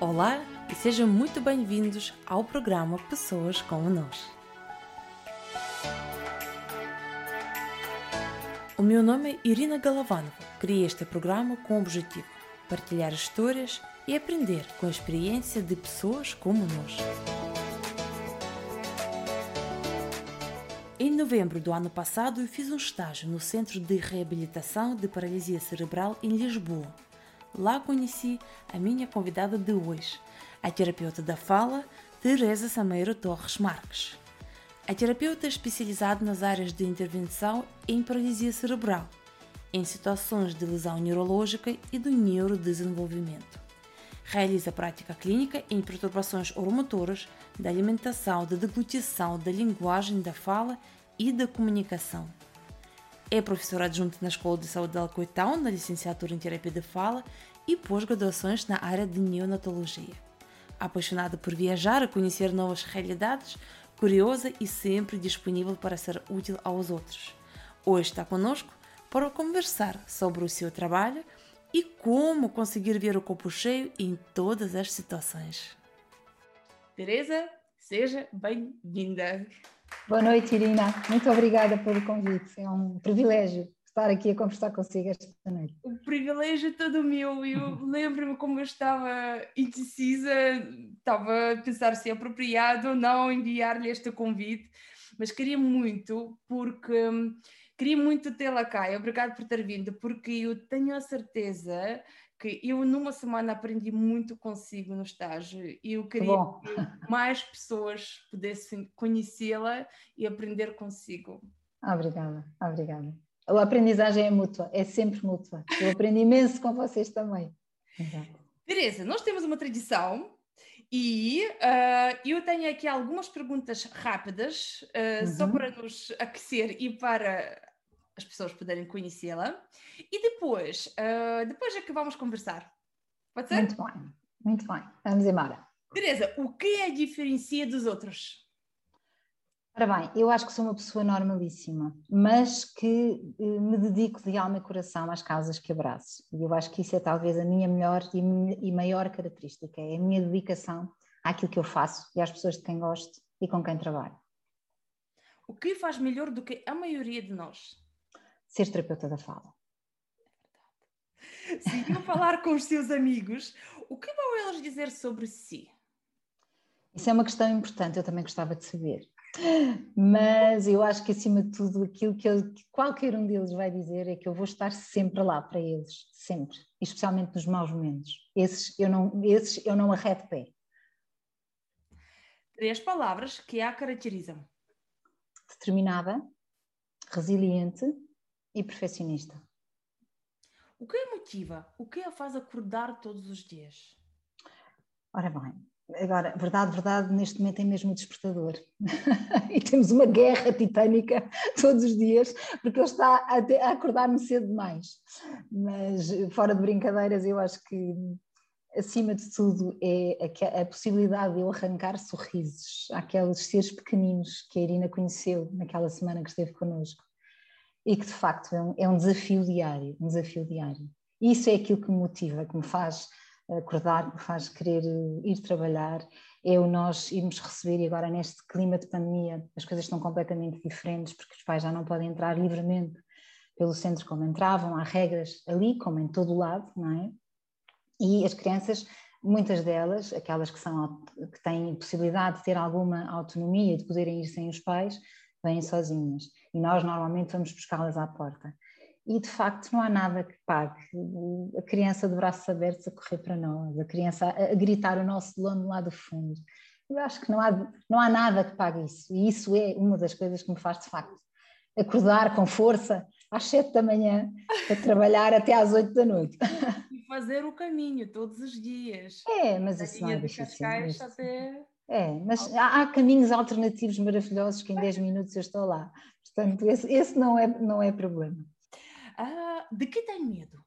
Olá e sejam muito bem-vindos ao programa Pessoas como Nós. O meu nome é Irina Galavanova. Criei este programa com o objetivo de partilhar histórias e aprender com a experiência de pessoas como nós. Em novembro do ano passado, eu fiz um estágio no Centro de Reabilitação de Paralisia Cerebral em Lisboa. Lá conheci a minha convidada de hoje, a terapeuta da fala, Teresa Sameiro Torres Marques. A terapeuta é especializada nas áreas de intervenção em paralisia cerebral, em situações de lesão neurológica e do neurodesenvolvimento. Realiza prática clínica em perturbações oromotoras, da alimentação, da deglutição, da linguagem, da fala e da comunicação. É professora adjunta na Escola de Saúde de Alcoitão, na licenciatura em Terapia de Fala e pós-graduações na área de neonatologia. Apaixonada por viajar, a conhecer novas realidades, curiosa e sempre disponível para ser útil aos outros. Hoje está conosco para conversar sobre o seu trabalho e como conseguir ver o copo cheio em todas as situações. Teresa, seja bem-vinda. Boa noite, Irina. Muito obrigada pelo convite. É um privilégio estar aqui a conversar consigo esta noite. O privilégio é todo meu. Eu lembro-me como eu estava indecisa, estava a pensar se é apropriado ou não enviar-lhe este convite, mas queria muito, porque hum, queria muito tê-la cá. Obrigado por ter vindo, porque eu tenho a certeza que eu numa semana aprendi muito consigo no estágio e eu queria Bom. que mais pessoas pudessem conhecê-la e aprender consigo. Obrigada, obrigada. A aprendizagem é mútua, é sempre mútua. Eu aprendi imenso com vocês também. Exato. Teresa, nós temos uma tradição e uh, eu tenho aqui algumas perguntas rápidas, uh, uhum. só para nos aquecer e para as pessoas poderem conhecê-la. E depois, uh, depois é que vamos conversar. Pode ser? Muito bem, muito bem. Vamos embora. Teresa, o que é a diferencia dos outros? Ora bem, eu acho que sou uma pessoa normalíssima, mas que eh, me dedico de alma e coração às causas que abraço. E eu acho que isso é talvez a minha melhor e maior característica, é a minha dedicação àquilo que eu faço e às pessoas de quem gosto e com quem trabalho. O que faz melhor do que a maioria de nós? Ser terapeuta da fala. Se eu falar com os seus amigos, o que vão eles dizer sobre si? Isso é uma questão importante, eu também gostava de saber. Mas eu acho que acima de tudo aquilo que, eu, que, qualquer um deles vai dizer é que eu vou estar sempre lá para eles, sempre, especialmente nos maus momentos. Esses eu não, esses eu não arredo pé. Três palavras que a caracterizam: determinada, resiliente e perfeccionista. O que a motiva? O que a faz acordar todos os dias? Ora bem, Agora, verdade, verdade, neste momento é mesmo o despertador. e temos uma guerra titânica todos os dias, porque ele está a, a acordar-me cedo demais. Mas, fora de brincadeiras, eu acho que, acima de tudo, é a, a possibilidade de eu arrancar sorrisos àqueles seres pequeninos que a Irina conheceu naquela semana que esteve connosco. E que, de facto, é um, é um desafio diário, um desafio diário. E isso é aquilo que me motiva, que me faz acordar, que faz querer eh, ir trabalhar, é o nós irmos receber, e agora neste clima de pandemia as coisas estão completamente diferentes, porque os pais já não podem entrar livremente pelo centro como entravam, há regras ali, como em todo o lado, não é? E as crianças, muitas delas, aquelas que, são, que têm possibilidade de ter alguma autonomia, de poderem ir sem os pais, vêm sozinhas. E nós normalmente vamos buscá-las à porta e de facto não há nada que pague a criança de braços abertos a correr para nós, a criança a, gritar o nosso dono lá do fundo. Eu acho que não há, não há nada que pague isso, e isso é uma das coisas que me faz de facto acordar com força às sete da manhã para trabalhar até às oito da noite. E fazer o caminho todos os dias. É, mas isso não é difícil. Até... É, mas há, há, caminhos alternativos maravilhosos que em 10 minutos eu estou lá. Portanto, esse, esse não, é, não é problema. Ah, de que tem medo?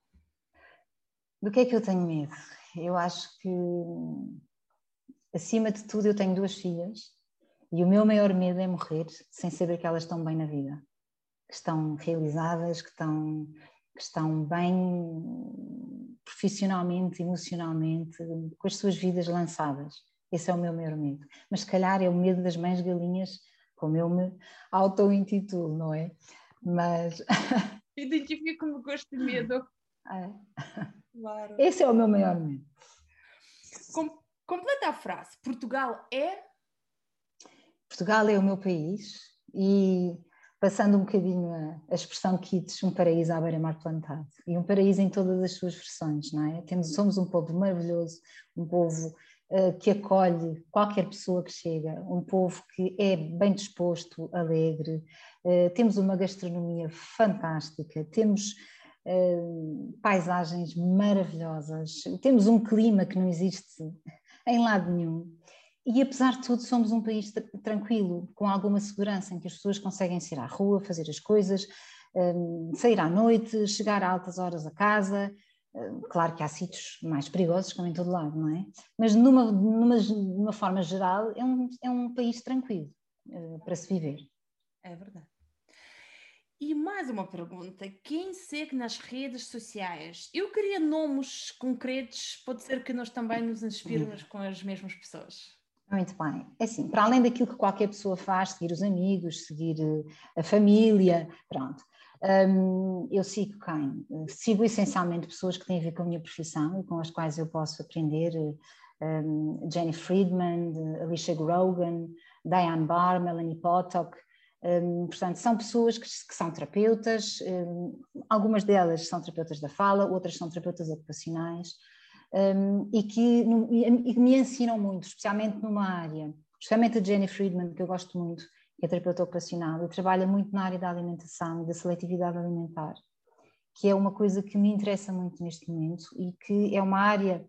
Do que é que eu tenho medo? Eu acho que, acima de tudo, eu tenho duas filhas e o meu maior medo é morrer sem saber que elas estão bem na vida, que estão realizadas, que estão, que estão bem profissionalmente, emocionalmente, com as suas vidas lançadas. Esse é o meu maior medo. Mas se calhar é o medo das mães galinhas, como eu me auto-intitulo, não é? Mas. Identifico-me com este medo. É. Claro. Esse é o meu maior medo. Com, completa a frase. Portugal é. Portugal é o meu país e passando um bocadinho a, a expressão Kids, um paraíso à beira-mar plantado. E um paraíso em todas as suas versões, não é? Temos, somos um povo maravilhoso, um povo que acolhe qualquer pessoa que chega, um povo que é bem disposto, alegre, uh, temos uma gastronomia fantástica, temos uh, paisagens maravilhosas, temos um clima que não existe em lado nenhum. E apesar de tudo, somos um país tranquilo, com alguma segurança, em que as pessoas conseguem sair à rua, fazer as coisas, sair à noite, chegar a altas horas a casa. Hum, claro que há sítios mais perigosos, como em todo lado, não é? Mas numa, numa, numa forma geral, é um, é um país tranquilo uh, para se viver. É verdade. E mais uma pergunta: quem segue nas redes sociais? Eu queria nomes concretos, pode ser que nós também nos inspiremos com as mesmas pessoas. Muito bem. É assim, para além daquilo que qualquer pessoa faz, seguir os amigos, seguir eh, a família, pronto. Um, eu sigo quem? Sigo essencialmente pessoas que têm a ver com a minha profissão e com as quais eu posso aprender. Um, Jenny Friedman, Alicia Grogan, Diane Barr, Melanie Potok. Um, portanto, são pessoas que, que são terapeutas, algumas delas são terapeutas da fala, outras são terapeutas ocupacionais e, que, e que me ensinam muito, especialmente numa área, especialmente a Jenny Friedman, que eu gosto muito, é terapeuta ocupacional, e trabalha muito na área da alimentação e da seletividade alimentar, que é uma coisa que me interessa muito neste momento e que é uma área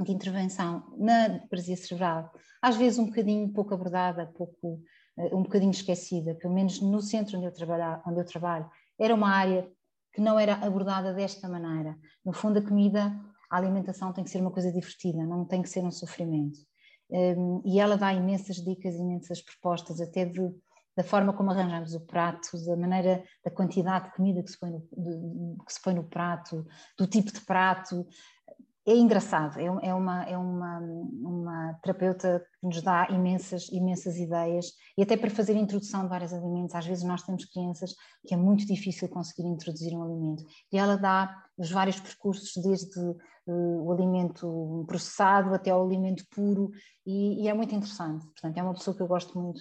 de intervenção na paralisia cerebral, às vezes um bocadinho pouco abordada, pouco, eh, um bocadinho esquecida, pelo menos no centro onde eu, onde eu trabalho, era uma área que não era abordada desta maneira. No fundo, a comida a alimentação tem que ser uma coisa divertida, não tem que ser um sofrimento. Um, e ela dá imensas dicas, imensas propostas, até de, da forma como arranjamos o prato, da maneira, da quantidade de comida que se põe no, de, que se põe no prato, do tipo de prato, é engraçado, é, é, uma, é uma, uma terapeuta que nos dá imensas, imensas ideias e até para fazer introdução de vários alimentos. Às vezes nós temos crianças que é muito difícil conseguir introduzir um alimento e ela dá os vários percursos, desde uh, o alimento processado até ao alimento puro e, e, é muito interessante. Portanto, é uma pessoa que eu gosto muito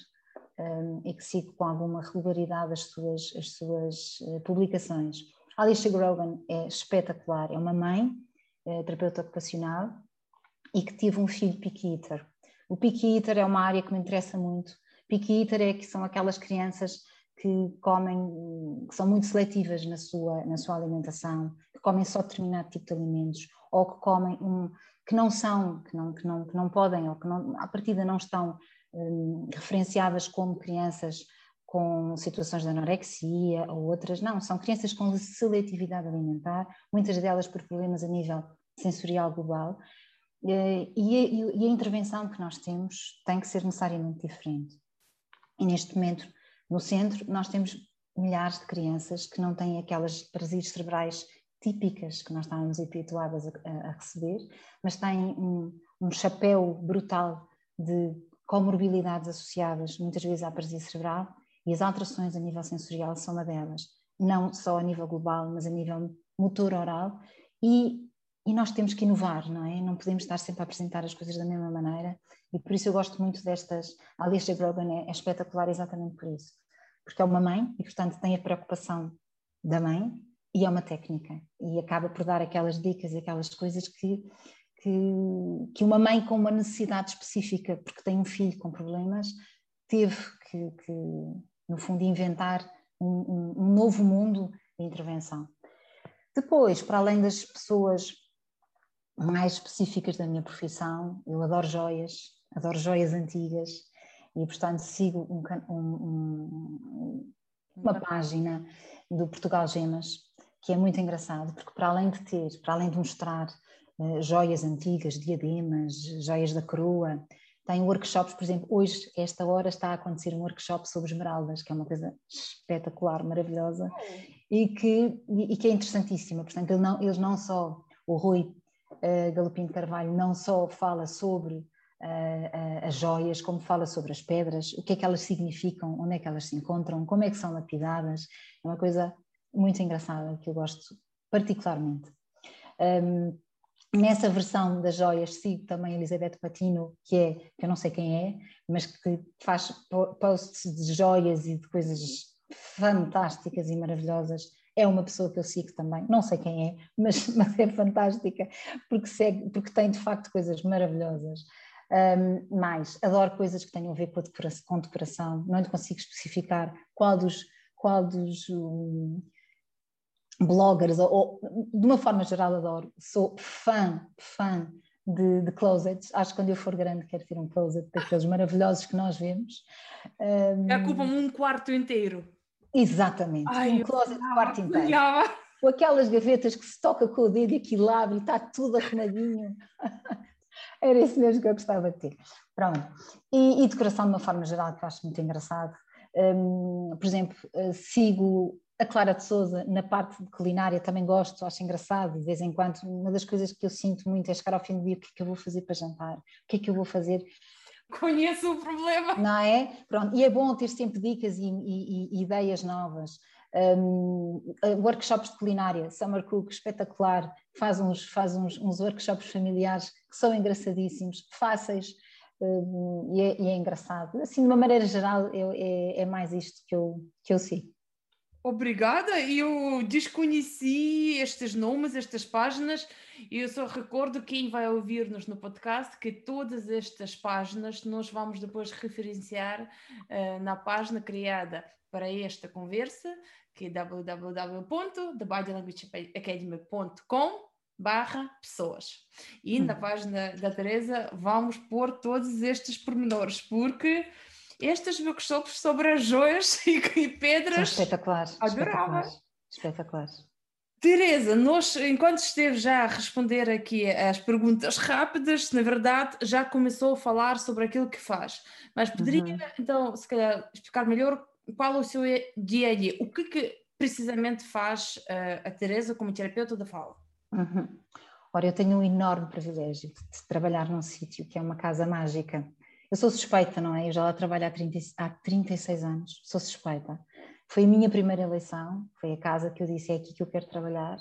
um, e que sigo com alguma regularidade as suas, as suas uh, publicações. Alicia Grogan é espetacular, é uma mãe eh, terapeuta ocupacional, e que tive um filho picky eater. O picky eater é uma área que me interessa muito. Picky eater é que são aquelas crianças que comem, que são muito seletivas na sua, na sua alimentação, que comem só determinado tipo de alimentos, ou que comem um, que não são, que não, que não, que não podem, ou que não, à partida não estão um, referenciadas como crianças com situações de anorexia ou outras, não, são crianças com seletividade alimentar, muitas delas por problemas a nível sensorial global, eh, e a, intervenção que nós temos tem que ser necessariamente diferente. E neste momento, no centro, nós temos milhares de crianças que não têm aquelas parasites cerebrais típicas que nós estávamos habituadas a, a receber, mas têm um, um chapéu brutal de comorbilidades associadas muitas vezes à paralisia cerebral e as alterações a nível sensorial são uma delas, não só a nível global, mas a nível motor oral. E, e nós temos que inovar, não é? Não podemos estar sempre a apresentar as coisas da mesma maneira. E por isso eu gosto muito destas. A Alicia Grogan é, é espetacular exatamente por isso. Porque é uma mãe e, portanto, tem a preocupação da mãe e é uma técnica. E acaba por dar aquelas dicas e aquelas coisas que, que, uma mãe com uma necessidade específica, porque tem um filho com problemas, teve que, que no fundo, inventar um, um, novo mundo de intervenção. Depois, para além das pessoas mais específicas da minha profissão, eu adoro joias, adoro joias antigas e, portanto, sigo um, um, uma página do Portugal Gemas, que é muito engraçado, porque para além de ter, para além de mostrar uh, joias antigas, diademas, joias da coroa, tem workshops, por exemplo, hoje, esta hora, está a acontecer um workshop sobre esmeraldas, que é uma coisa espetacular, maravilhosa, e que, e que é interessantíssima. Portanto, eles não, eles não só o Rui uh, Galopim de Carvalho não só fala sobre uh, as joias, como fala sobre as pedras, o que é que elas significam, onde é que elas se encontram, como é que são lapidadas. É uma coisa muito engraçada que eu gosto particularmente. Um, Nessa versão das joias sigo também Elizabeth Patino, que é, que eu não sei quem é, mas que faz posts de joias e de coisas fantásticas e maravilhosas. É uma pessoa que eu sigo também, não sei quem é, mas, mas é fantástica, porque, segue, porque tem de facto coisas maravilhosas. Um, mais, adoro coisas que tenham a ver com, a decoração, com decoração, não consigo especificar qual dos, qual dos um, bloggers, ou, ou, de uma forma geral adoro, sou fã, fã de, de, closets, acho que quando eu for grande quero ter um closet daqueles maravilhosos que nós vemos. Um, Ocupam um quarto inteiro. Exatamente, Ai, um closet de quarto inteiro. Com aquelas gavetas que se toca com o dedo e aquilo abre e está tudo arrumadinho. Era isso mesmo que eu gostava de ter. Pronto. E, e decoração de uma forma geral que eu acho muito engraçado. Um, por exemplo, eh, sigo a Clara de Souza, na parte de culinária, também gosto, acho engraçado, de vez em quando. Uma das coisas que eu sinto muito é chegar ao fim do dia: o que é que eu vou fazer para jantar? O que é que eu vou fazer? Conheço o problema. Não é? Pronto, e é bom ter sempre dicas e, e, e ideias novas. Um, workshops de culinária, Summer Cook, espetacular, faz uns, faz uns, uns workshops familiares que são engraçadíssimos, fáceis um, e, é, e, é, engraçado. Assim, de uma maneira geral, eu, é, é mais isto que eu, que eu sigo. Obrigada, eu desconheci estes nomes, estas páginas, e eu só recordo quem vai ouvir-nos no podcast que todas estas páginas nós vamos depois referenciar uh, na página criada para esta conversa, que é www.thebodylanguageacademy.com barra pessoas. E na uhum. página da Teresa vamos pôr todos estes pormenores, porque estes workshops sobre as joias e, e pedras. São espetaculares. Adorava. Espetaculares. Teresa, nós, enquanto esteve já a responder aqui as perguntas rápidas, na verdade já começou a falar sobre aquilo que faz. Mas poderia, uhum. então, se calhar, explicar melhor qual é o seu dia a dia? O que, que precisamente faz uh, a Teresa como terapeuta da fala? Uhum. Ora, eu tenho um enorme privilégio de trabalhar num sítio que é uma casa mágica eu sou suspeita, não é? Eu já lá trabalho há, 30, há 36 anos, sou suspeita. Foi a minha primeira eleição, foi a casa que eu disse é aqui que eu quero trabalhar,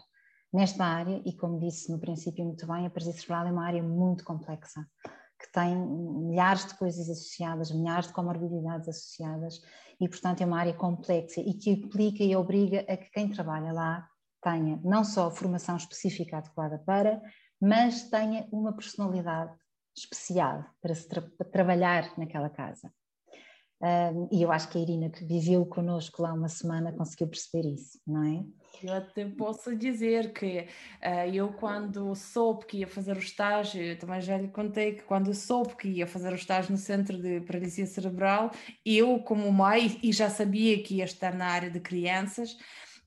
nesta área, e como disse no princípio muito bem, a Parisia Cerebral é uma área muito complexa, que tem milhares de coisas associadas, milhares de comorbidades associadas, e portanto é uma área complexa e que implica e obriga a que quem trabalha lá tenha não só formação específica adequada para, mas tenha uma personalidade especial para, se tra para trabalhar naquela casa. Um, e eu acho que a Irina, que viveu connosco lá uma semana, conseguiu perceber isso, não é? Eu até posso dizer que uh, eu, quando soube que ia fazer o estágio, também já lhe contei que quando soube que ia fazer o estágio no Centro de Paralisia Cerebral, eu, como mãe, e já sabia que ia estar na área de crianças,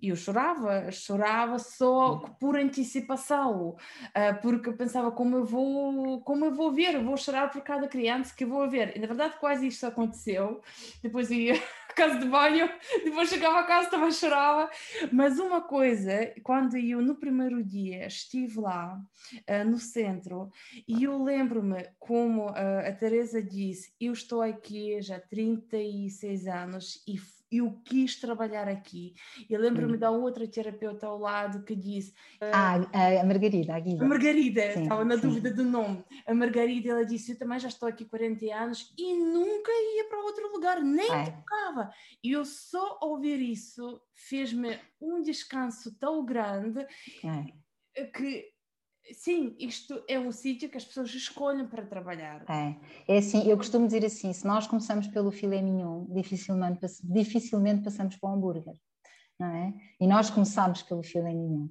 e eu chorava, chorava só por antecipação, uh, porque eu pensava como eu vou, como eu vou ver, eu vou chorar por cada criança que eu vou ver. E na verdade quase isto aconteceu. Depois ia à casa de banho, depois chegava a casa também chorava. Mas uma coisa, quando eu no primeiro dia estive lá uh, no centro e eu lembro-me como uh, a Teresa disse, eu estou aqui já há 36 anos e eu quis trabalhar aqui. E lembro-me hum. da outra terapeuta ao lado que disse. Ah, a Margarida, a Guida. A Margarida, sim, estava na sim. dúvida do nome. A Margarida, ela disse: Eu também já estou aqui 40 anos e nunca ia para outro lugar, nem é. tocava. E eu só ouvir isso fez-me um descanso tão grande é. que Sim, isto é um sítio que as pessoas escolhem para trabalhar. É, é assim, eu costumo dizer assim, se nós começamos pelo filé mignon, dificilmente, dificilmente passamos para o hambúrguer, não é? E nós começamos pelo filé mignon.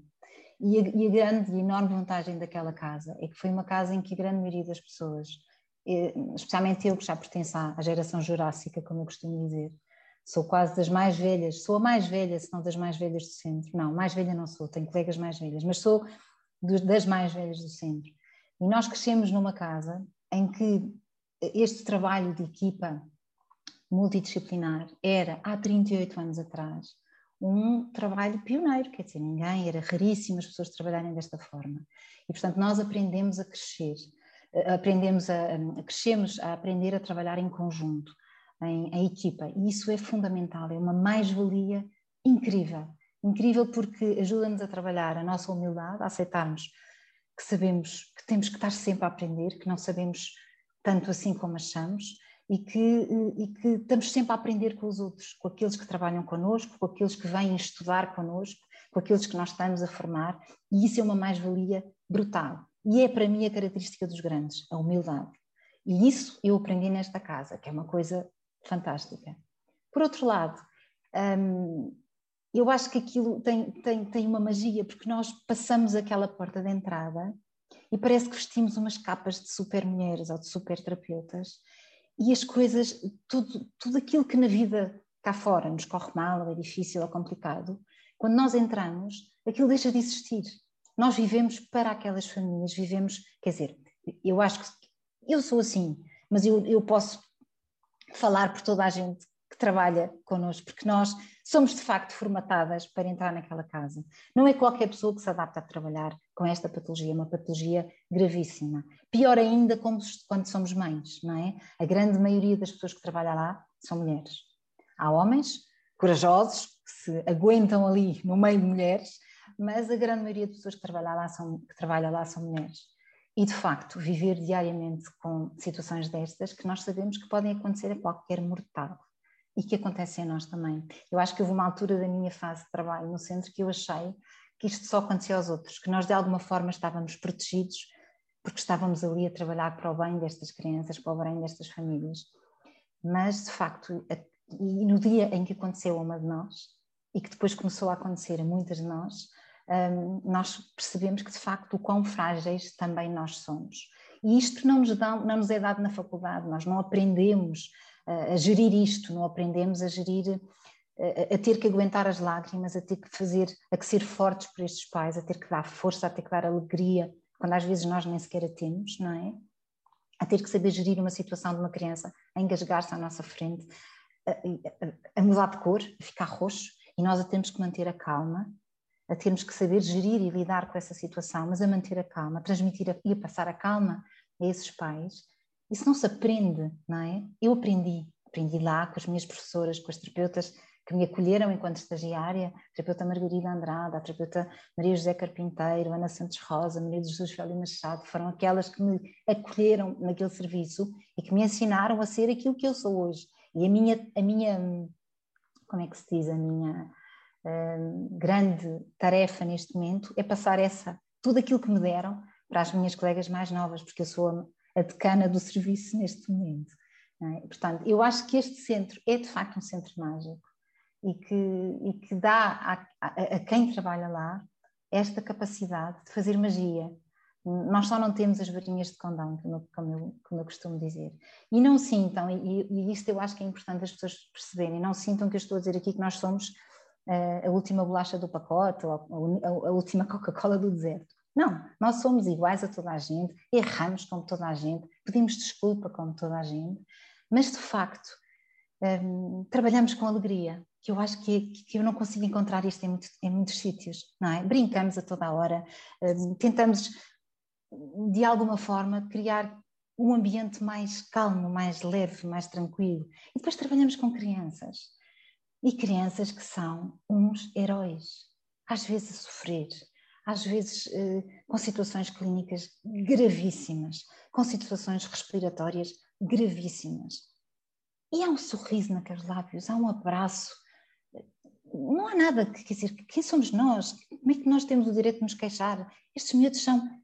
E a, e a grande e enorme vantagem daquela casa é que foi uma casa em que a grande maioria das pessoas, especialmente eu que já pertenço à geração jurássica, como eu costumo dizer, sou quase das mais velhas, sou a mais velha, se não das mais velhas do centro. Não, mais velha não sou, tenho colegas mais velhas, mas sou das mais velhas do centro. E nós crescemos numa casa em que este trabalho de equipa multidisciplinar era, há 38 anos atrás, um trabalho pioneiro, quer dizer, ninguém, era raríssimo as pessoas trabalharem desta forma. E, portanto, nós aprendemos a crescer, aprendemos a, a crescemos a aprender a trabalhar em conjunto, em, em equipa, e isso é fundamental, é uma mais-valia incrível. Incrível porque ajuda-nos a trabalhar a nossa humildade, a aceitarmos que sabemos que temos que estar sempre a aprender, que não sabemos tanto assim como achamos e que, e que estamos sempre a aprender com os outros, com aqueles que trabalham connosco, com aqueles que vêm estudar connosco, com aqueles que nós estamos a formar, e isso é uma mais-valia brutal. E é para mim a característica dos grandes, a humildade. E isso eu aprendi nesta casa, que é uma coisa fantástica. Por outro lado, hum, eu acho que aquilo tem, tem, tem uma magia, porque nós passamos aquela porta de entrada e parece que vestimos umas capas de super mulheres ou de super terapeutas e as coisas, tudo, tudo aquilo que na vida cá fora nos corre mal, ou é difícil ou complicado, quando nós entramos, aquilo deixa de existir. Nós vivemos para aquelas famílias, vivemos, quer dizer, eu acho que eu sou assim, mas eu, eu posso falar por toda a gente trabalha connosco, porque nós somos de facto formatadas para entrar naquela casa. Não é qualquer pessoa que se adapta a trabalhar com esta patologia, uma patologia gravíssima. Pior ainda quando somos mães, não é? A grande maioria das pessoas que trabalham lá são mulheres. Há homens corajosos que se aguentam ali no meio de mulheres, mas a grande maioria das pessoas que trabalham lá são, que trabalham lá são mulheres. E de facto, viver diariamente com situações destas que nós sabemos que podem acontecer a qualquer mortal e que acontecem a nós também. Eu acho que houve uma altura da minha fase de trabalho no centro que eu achei que isto só acontecia aos outros, que nós de alguma forma estávamos protegidos porque estávamos ali a trabalhar para o bem destas crianças, para o bem destas famílias. Mas, de facto, e no dia em que aconteceu a uma de nós, e que depois começou a acontecer a muitas de nós, hum, nós percebemos que, de facto, o quão frágeis também nós somos. E isto não nos, dá, não nos é dado na faculdade, nós não aprendemos a gerir isto, não aprendemos a gerir, a, a, ter que aguentar as lágrimas, a ter que fazer, a que ser fortes por estes pais, a ter que dar força, a ter que dar alegria, quando às vezes nós nem sequer a temos, não é? A ter que saber gerir uma situação de uma criança, a engasgar-se à nossa frente, a, a mudar de cor, a ficar roxo, e nós a temos que manter a calma, a termos que saber gerir e lidar com essa situação, mas a manter a calma, a transmitir a, e a passar a calma a esses pais, isso não se aprende, não é? Eu aprendi, aprendi lá com as minhas professoras, com as terapeutas que me acolheram enquanto estagiária, a terapeuta Margarida Andrade, a terapeuta Maria José Carpinteiro, Ana Santos Rosa, Maria Jesus Félix Machado, foram aquelas que me acolheram naquele serviço e que me ensinaram a ser aquilo que eu sou hoje. E a minha, a minha como é que se diz, a minha uh, grande tarefa neste momento é passar essa, tudo aquilo que me deram para as minhas colegas mais novas, porque eu sou a decana do serviço neste momento. É? Portanto, eu acho que este centro é de facto um centro mágico e que, e que dá a, a, a quem trabalha lá esta capacidade de fazer magia. Nós só não temos as varinhas de condão, como, eu, como eu costumo dizer. E não sintam, e, e isto eu acho que é importante as pessoas perceberem, não sintam que eu estou a dizer aqui que nós somos uh, a última bolacha do pacote ou a última Coca-Cola do deserto. Não, nós somos iguais a toda a gente, erramos como toda a gente, pedimos desculpa como toda a gente, mas de facto um, trabalhamos com alegria, que eu acho que, que, eu não consigo encontrar isto em, muito, em, muitos sítios, não é? Brincamos a toda a hora, um, tentamos de alguma forma criar um ambiente mais calmo, mais leve, mais tranquilo. E depois trabalhamos com crianças. E crianças que são uns heróis, às vezes a sofrer, às vezes eh, com situações clínicas gravíssimas, com situações respiratórias gravíssimas. E há um sorriso naqueles lábios, há um abraço. Não há nada que quer dizer, quem somos nós? Como é que nós temos o direito de nos queixar? Estes miúdos são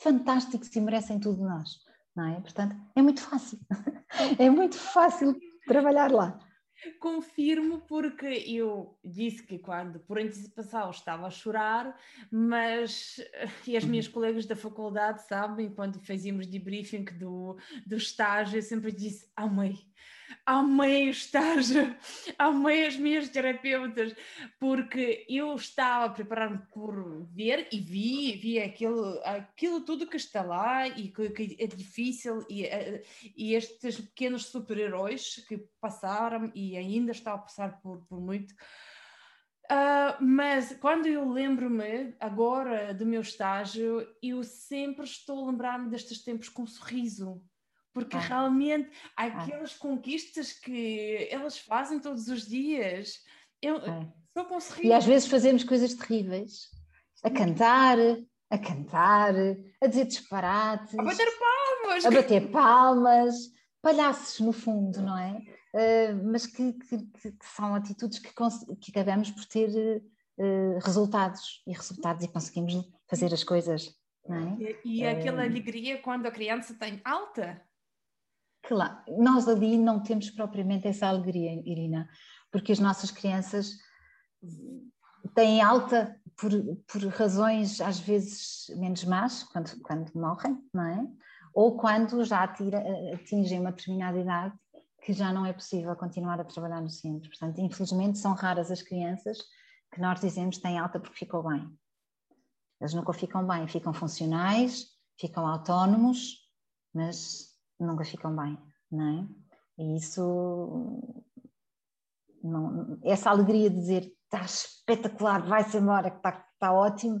fantásticos e merecem tudo de nós, não é? Portanto, é muito fácil. é muito fácil trabalhar lá. Confirmo porque eu disse que quando por antecipação estava a chorar, mas e as minhas uhum. colegas da faculdade sabem, quando fazíamos debriefing do, do estágio, eu sempre disse, amei, amei estágio, amei as minhas terapeutas, porque eu estava a preparar-me por ver e vi, vi aquilo, aquilo tudo que está lá e que, que é difícil e, eh, e estes pequenos super-heróis que passaram e ainda estão a passar por, por muito. Uh, mas quando eu lembro-me agora do meu estágio, eu sempre estou a lembrar-me destes tempos com um sorriso, porque ah. realmente há ah. aquelas ah. conquistas que elas fazem todos os dias. Eu ah. só com sorriso. E às vezes fazemos coisas terríveis, a cantar, a cantar, a dizer disparates, a bater palmas, a bater palmas, palhaços no fundo, não é? Uh, mas que, que, que, são atitudes que, que acabamos por ter uh, resultados e resultados e conseguimos fazer as coisas. Não é? E, e aquela uh, alegria quando a criança tem alta. Claro, nós ali não temos propriamente essa alegria, Irina, porque as nossas crianças têm alta por, por razões às vezes menos más, quando, quando morrem, não é? Ou quando já atira, atingem uma determinada idade que já não é possível continuar a trabalhar no centro. Portanto, infelizmente, são raras as crianças que nós dizemos têm alta porque ficou bem. Eles nunca ficam bem, ficam funcionais, ficam autónomos, mas nunca ficam bem, não é? E isso, não, essa alegria de dizer está espetacular, vai-se embora, que está, está ótimo.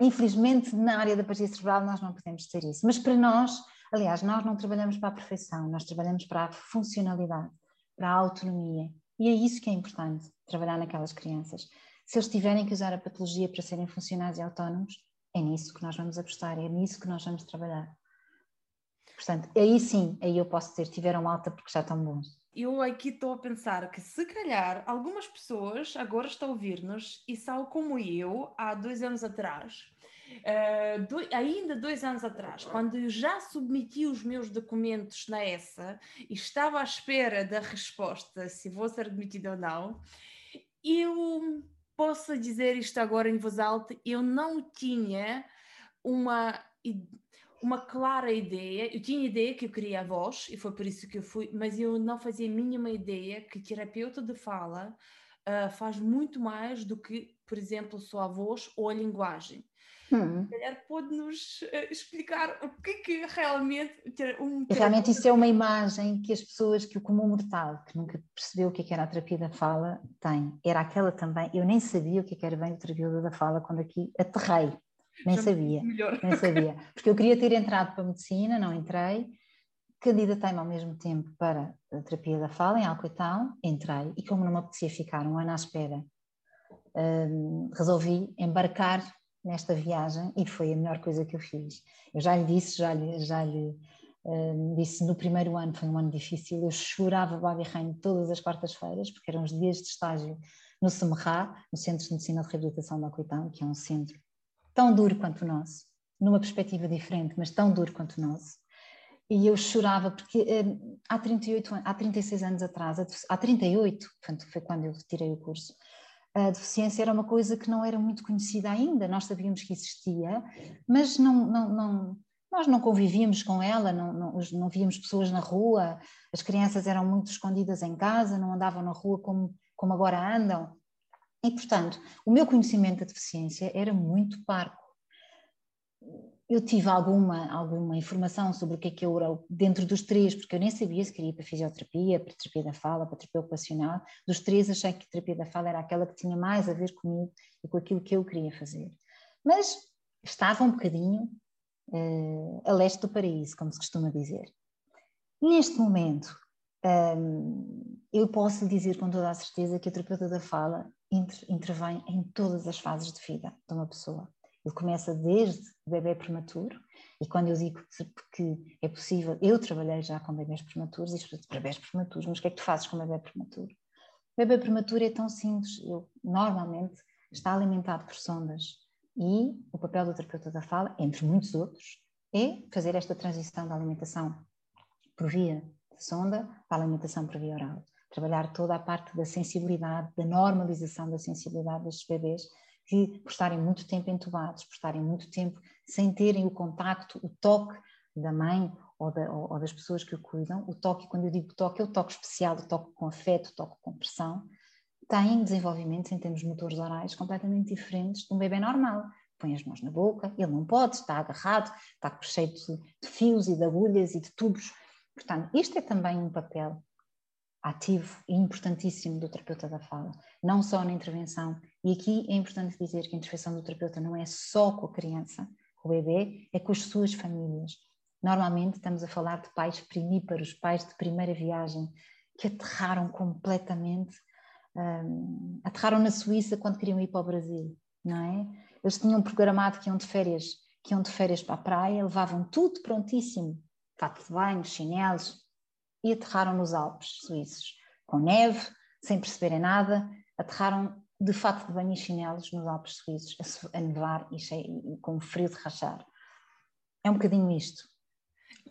Infelizmente, na área da partia cerebral, nós não podemos ter isso. Mas para nós, aliás, nós não trabalhamos para a perfeição, nós trabalhamos para a funcionalidade, para a autonomia. E é isso que é importante, trabalhar naquelas crianças. Se eles tiverem que usar a patologia para serem funcionais e autónomos, é nisso que nós vamos apostar, é nisso que nós vamos trabalhar. Portanto, aí sim, aí eu posso dizer, tiveram alta porque já estão bons eu aqui estou a pensar que se calhar algumas pessoas agora estão a ouvir-nos e são como eu há dois anos atrás. Uh, do, ainda dois anos atrás, quando eu já submeti os meus documentos na ESA e estava à espera da resposta se vou ser admitida ou não, eu posso dizer isto agora em voz alta, eu não tinha uma uma clara ideia. Eu tinha ideia que eu queria a voz e foi por isso que eu fui, mas eu não fazia a mínima ideia que terapeuta de fala uh, faz muito mais do que, por exemplo, só a voz ou a linguagem. Hum. Se calhar pode-nos uh, explicar o que, que realmente ter um Realmente isso é uma imagem que as pessoas, que o comum mortal, que nunca percebeu o que, é que era a terapia da fala, tem. Era aquela também, eu nem sabia o que, é que era bem a terapia da fala quando aqui aterrei nem sabia, nem sabia. Porque eu queria ter entrado para a medicina, não entrei. Candidatei-me ao mesmo tempo para a terapia da fala em Alcoitão, entrei e como não me apetecia ficar um ano à espera, hum, resolvi embarcar nesta viagem e foi a melhor coisa que eu fiz. Eu já lhe disse, já lhe, já lhe hum, disse no primeiro ano, foi um ano difícil, eu chorava Babi Reino todas as quartas-feiras, porque eram os dias de estágio no SEMRA, no Centro de Medicina de Reabilitação da Alcoitão, que é um centro tão duro quanto o nosso, numa perspectiva diferente, mas tão duro quanto o nosso. E eu chorava porque eh, há 38 há 36 anos atrás, há 38, portanto foi quando eu tirei o curso, a deficiência era uma coisa que não era muito conhecida ainda, nós sabíamos que existia, mas não, não, não nós não convivíamos com ela, não, não, não víamos pessoas na rua, as crianças eram muito escondidas em casa, não andavam na rua como, como agora andam. E, portanto, o meu conhecimento da deficiência era muito parco. Eu tive alguma, alguma informação sobre o que é que eu era dentro dos três, porque eu nem sabia se queria ir para fisioterapia, para terapia da fala, para terapia ocupacional. Dos três, achei que a terapia da fala era aquela que tinha mais a ver comigo e com aquilo que eu queria fazer. Mas estava um bocadinho uh, a leste do paraíso, como se costuma dizer. Neste momento, um, eu posso dizer com toda a certeza que a terapeuta da fala intervém em todas as fases de vida de uma pessoa. Ele começa desde bebê prematuro, e quando eu digo que é possível, eu trabalhei já com bebês prematuros, para bebês prematuros, mas o que é que tu fazes com bebê prematuro? O bebê prematuro é tão simples, ele normalmente está alimentado por sondas, e o papel do terapeuta da fala, entre muitos outros, é fazer esta transição da alimentação por via sonda para a alimentação por via oral trabalhar toda a parte da sensibilidade, da normalização da sensibilidade destes bebês que, por estarem muito tempo entubados, por estarem muito tempo sem terem o contacto, o toque da mãe ou, da, ou, ou das pessoas que o cuidam, o toque, quando eu digo toque, é o toque especial, o toque com afeto, o toque com pressão, têm desenvolvimentos em termos motores orais completamente diferentes de um bebê normal. Põe as mãos na boca, ele não pode, está agarrado, está cheio de, de fios e de agulhas e de tubos. Portanto, isto é também um papel ativo e importantíssimo do terapeuta da fala, não só na intervenção. E aqui é importante dizer que a intervenção do terapeuta não é só com a criança, com o bebê, é com as suas famílias. Normalmente estamos a falar de pais primíparos, pais de primeira viagem, que aterraram completamente, um, aterraram na Suíça quando queriam ir para o Brasil, não é? Eles tinham programado que iam de férias, que iam de férias para a praia, levavam tudo prontíssimo, fato de banho, chinelos, e aterraram nos Alpes suíços, com neve, sem perceberem nada, aterraram de fato de banho e chinelos nos Alpes suíços, a, nevar e, cheio, e com frio de rachar. É um bocadinho isto.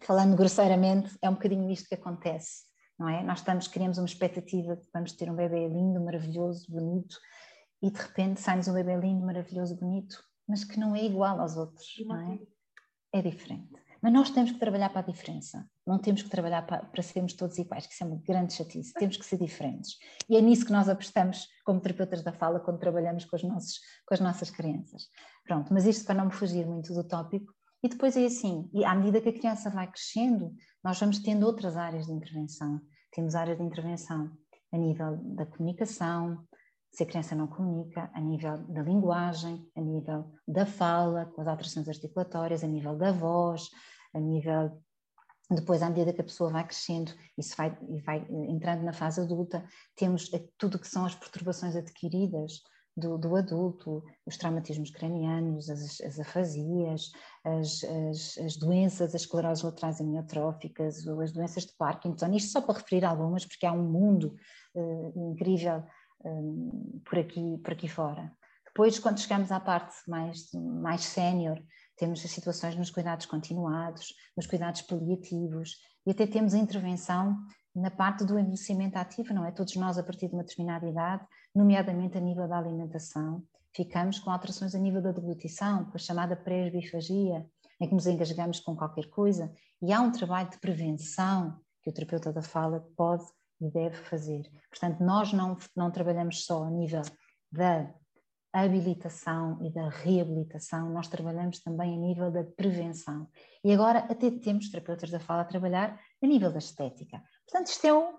Falando grosseiramente, é um bocadinho isto que acontece, não é? Nós estamos, criamos uma expectativa de que vamos ter um bebê lindo, maravilhoso, bonito, e de repente sai-nos um bebê lindo, maravilhoso, bonito, mas que não é igual aos outros, não é? É diferente. Mas nós temos que trabalhar para a diferença. Não temos que trabalhar para, para sermos todos iguais, que isso é uma grande chatice. Temos que ser diferentes. E é nisso que nós apostamos como terapeutas da fala quando trabalhamos com, os nossos, com as nossas crianças. Pronto, mas isto para não me fugir muito do tópico. E depois é assim, e à medida que a criança vai crescendo, nós vamos tendo outras áreas de intervenção. Temos áreas de intervenção a nível da comunicação, se a criança não comunica, a nível da linguagem, a nível da fala, com as alterações articulatórias, a nível da voz, a nível depois, à medida que a pessoa vai crescendo se vai, e vai entrando na fase adulta, temos tudo que são as perturbações adquiridas do, do adulto, os traumatismos cranianos, as, as afasias, as, as, as, doenças, as escleroses laterais amiotróficas, as doenças de Parkinson, isto só para referir algumas, porque há um mundo uh, incrível um, por, aqui, por aqui fora. Depois, quando chegamos à parte mais, mais sénior, temos as situações nos cuidados continuados, nos cuidados paliativos e até temos a intervenção na parte do envelhecimento ativo, não é? Todos nós, a partir de uma determinada idade, nomeadamente a nível da alimentação, ficamos com alterações a nível da deglutição, com a chamada presbifagia, em que nos engasgamos com qualquer coisa, e há um trabalho de prevenção que o terapeuta da fala pode e deve fazer. Portanto, nós não, não trabalhamos só a nível da habilitação e da reabilitação, nós trabalhamos também a nível da prevenção. E agora até temos terapeutas da fala a trabalhar a nível da estética. Portanto, isto é um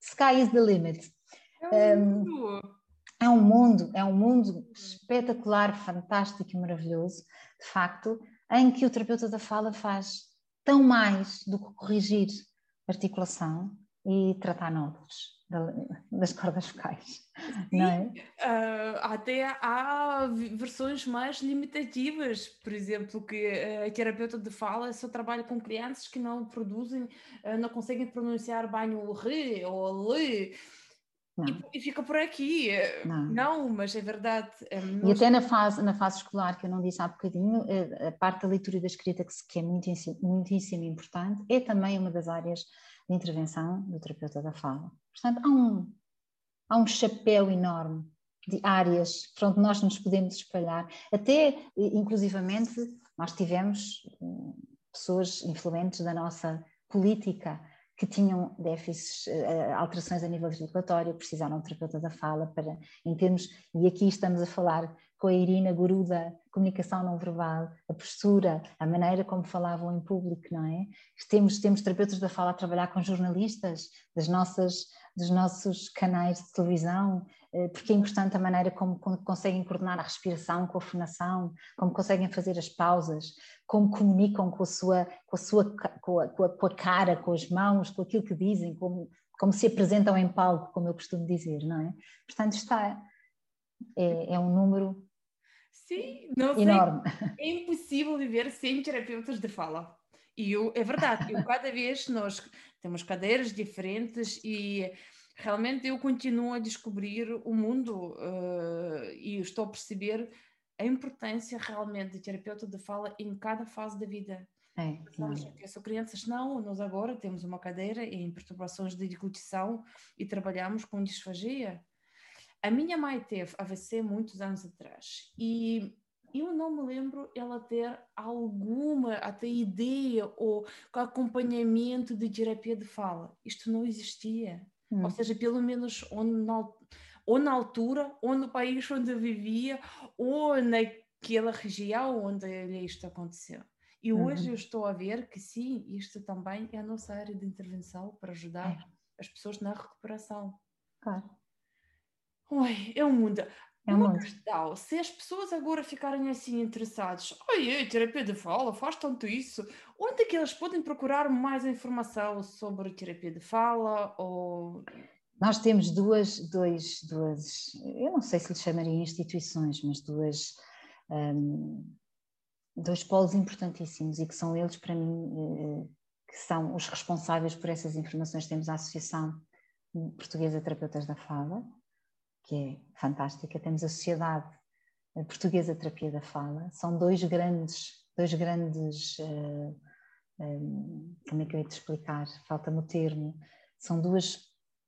sky is the limit. É um mundo. É um mundo, é um mundo espetacular, fantástico e maravilhoso, de facto, em que o terapeuta da fala faz tão mais do que corrigir articulação e tratar nódulos das cordas vocais. Sim, é? Uh, até há versões mais limitativas, por exemplo, que a terapeuta de fala só trabalha com crianças que não produzem, uh, não conseguem pronunciar banho re ou le. E, e, fica por aqui. Não, não mas é verdade. É. E até na fase, na fase escolar, que eu não disse há bocadinho, eh, a parte da leitura e da escrita, que, é muitíssimo, muitíssimo importante, é também uma das áreas de intervenção do terapeuta da fala. Portanto, há um, há um chapéu enorme de áreas para onde nós nos podemos espalhar. Até, inclusivamente, nós tivemos hum, pessoas influentes da nossa política que tinham déficits, eh, alterações a nível regulatório, precisaram de terapeuta da fala para, em termos, e aqui estamos a falar com a Irina Guru da comunicação não verbal, a postura, a maneira como falavam em público, não é? Temos, temos terapeutas da fala a trabalhar com jornalistas das nossas, dos nossos canais de televisão, eh, porque é importante a maneira como, conseguem coordenar a respiração com a fonação, como conseguem fazer as pausas, como comunicam com a sua, com a, sua com a, com a, com a cara, com as mãos, com aquilo que dizem, como, como se apresentam em palco, como eu costumo dizer, não é? Portanto, está é, é um número Sim, não enorme. Sei, é impossível viver sem terapeutas de fala. E eu, é verdade, eu, cada vez nós temos cadeiras diferentes e realmente eu continuo a descobrir o mundo uh, e estou a perceber a importância realmente de terapeuta de fala em cada fase da vida. É, que são crianças, não, nós agora temos uma cadeira em perturbações de deglutição e trabalhamos com disfagia. A minha mãe teve AVC muitos anos atrás e eu não me lembro ela ter alguma até ideia ou acompanhamento de terapia de fala. Isto não existia. Hum. Ou seja, pelo menos ou na, ou na altura, ou no país onde vivia, ou naquela região onde isto aconteceu. E hoje uhum. eu estou a ver que sim, isto também é a nossa área de intervenção para ajudar. as pessoas na recuperação. Claro. Ui, é um mundo. É um Uma questão, se as pessoas agora ficarem assim interessadas, oi, terapia de fala, faz tanto isso, onde é que eles podem procurar mais informação sobre terapia de fala ou Nós temos duas, dois, duas, eu não sei se lhe chamaria instituições, mas duas, hum, dois polos importantíssimos e que são eles, para mim, eh, que são os responsáveis por essas informações. Temos a Associação Portuguesa de Terapeutas da Fala, que é fantástica. Temos a Sociedade Portuguesa de Terapia da Fala. São dois grandes, dois grandes, uh, um, como é que eu ia te explicar? Falta-me o termo. São duas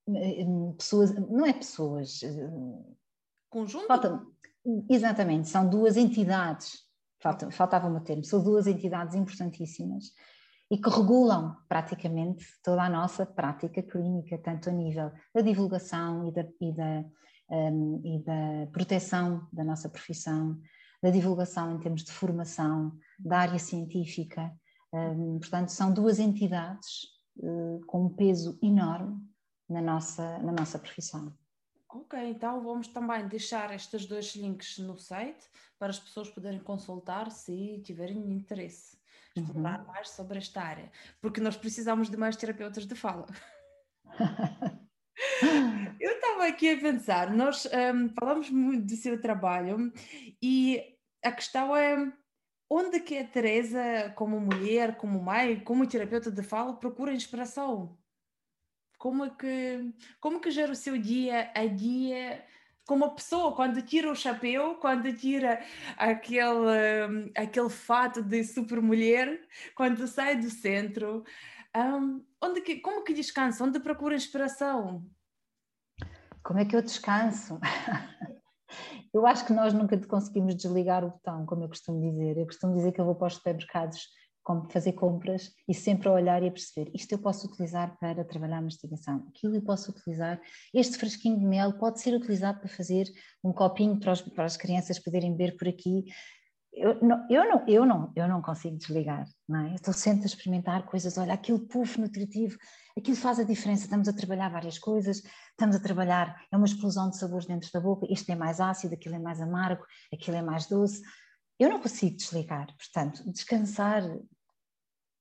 uh, pessoas, não é pessoas. Conjunto? Falta, exatamente, são duas entidades. Falta, faltava-me o termo. São duas entidades importantíssimas e que regulam praticamente toda a nossa prática clínica, tanto a nível da divulgação e da, e da um, e da proteção da nossa profissão, da divulgação em termos de formação, da área científica. Um, portanto, são duas entidades uh, com um peso enorme na nossa, na nossa profissão. Ok, então vamos também deixar estes dois links no site para as pessoas poderem consultar se tiverem interesse, explorar uhum. mais sobre esta área, porque nós precisamos de mais terapeutas de fala. Eu estava aqui a pensar, nós um, falamos muito do seu trabalho e a questão é onde que a Teresa, como mulher, como mãe, como terapeuta de fala, procura inspiração? Como é que, como que gera o seu dia a dia como pessoa, quando tira o chapéu, quando tira aquele, aquele fato de super mulher, quando sai do centro, um, onde que, como que descansa? Onde procura inspiração? Como é que eu descanso? eu acho que nós nunca conseguimos desligar o botão, como eu costumo dizer. Eu costumo dizer que eu vou para os supermercados fazer compras e sempre a olhar e a perceber isto eu posso utilizar para trabalhar a investigação, aquilo eu posso utilizar, este frasquinho de mel pode ser utilizado para fazer um copinho para, os, para as crianças poderem beber por aqui, eu não, eu não, eu não, eu não consigo desligar, não é? Estou sempre a experimentar coisas, olha, aquele puff nutritivo, aquilo faz a diferença, estamos a trabalhar várias coisas, estamos a trabalhar, é uma explosão de sabores dentro da boca, este é mais ácido, aquilo é mais amargo, aquilo é mais doce. Eu não consigo desligar, portanto, descansar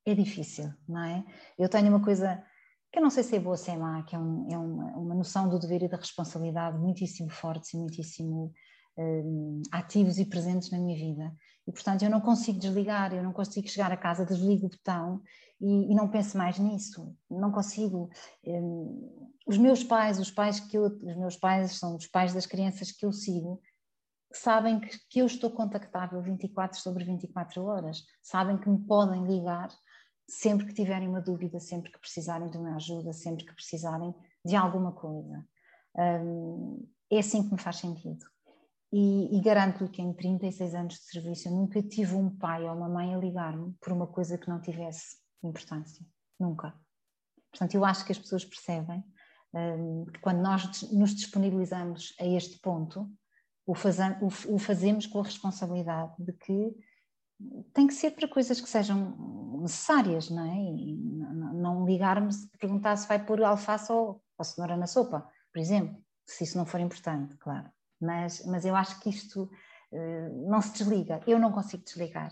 é difícil, não é? Eu tenho uma coisa que eu não sei se é boa ou se é má, que é, um, é uma, uma noção do dever e da responsabilidade muitíssimo fortes e muitíssimo um, ativos e presentes na minha vida. E, portanto, eu não consigo desligar, eu não consigo chegar a casa, desligo o botão e, e não penso mais nisso. Não consigo. Um, os meus pais, os pais que eu, os meus pais são os pais das crianças que eu sigo, sabem que, que eu estou contactável 24 sobre 24 horas, sabem que me podem ligar sempre que tiverem uma dúvida, sempre que precisarem de uma ajuda, sempre que precisarem de alguma coisa. Um, é assim que me faz sentido. E, e garanto-lhe que em 36 anos de serviço eu nunca tive um pai ou uma mãe a ligar-me por uma coisa que não tivesse importância. Nunca. Portanto, eu acho que as pessoas percebem um, que quando nós nos disponibilizamos a este ponto, o, o, o fazemos com a responsabilidade de que tem que ser para coisas que sejam necessárias, não é? E não, ligarmos perguntar se vai pôr alface ou, ou cenoura na sopa, por exemplo, se isso não for importante, claro mas, mas eu acho que isto uh, não se desliga. Eu não consigo desligar.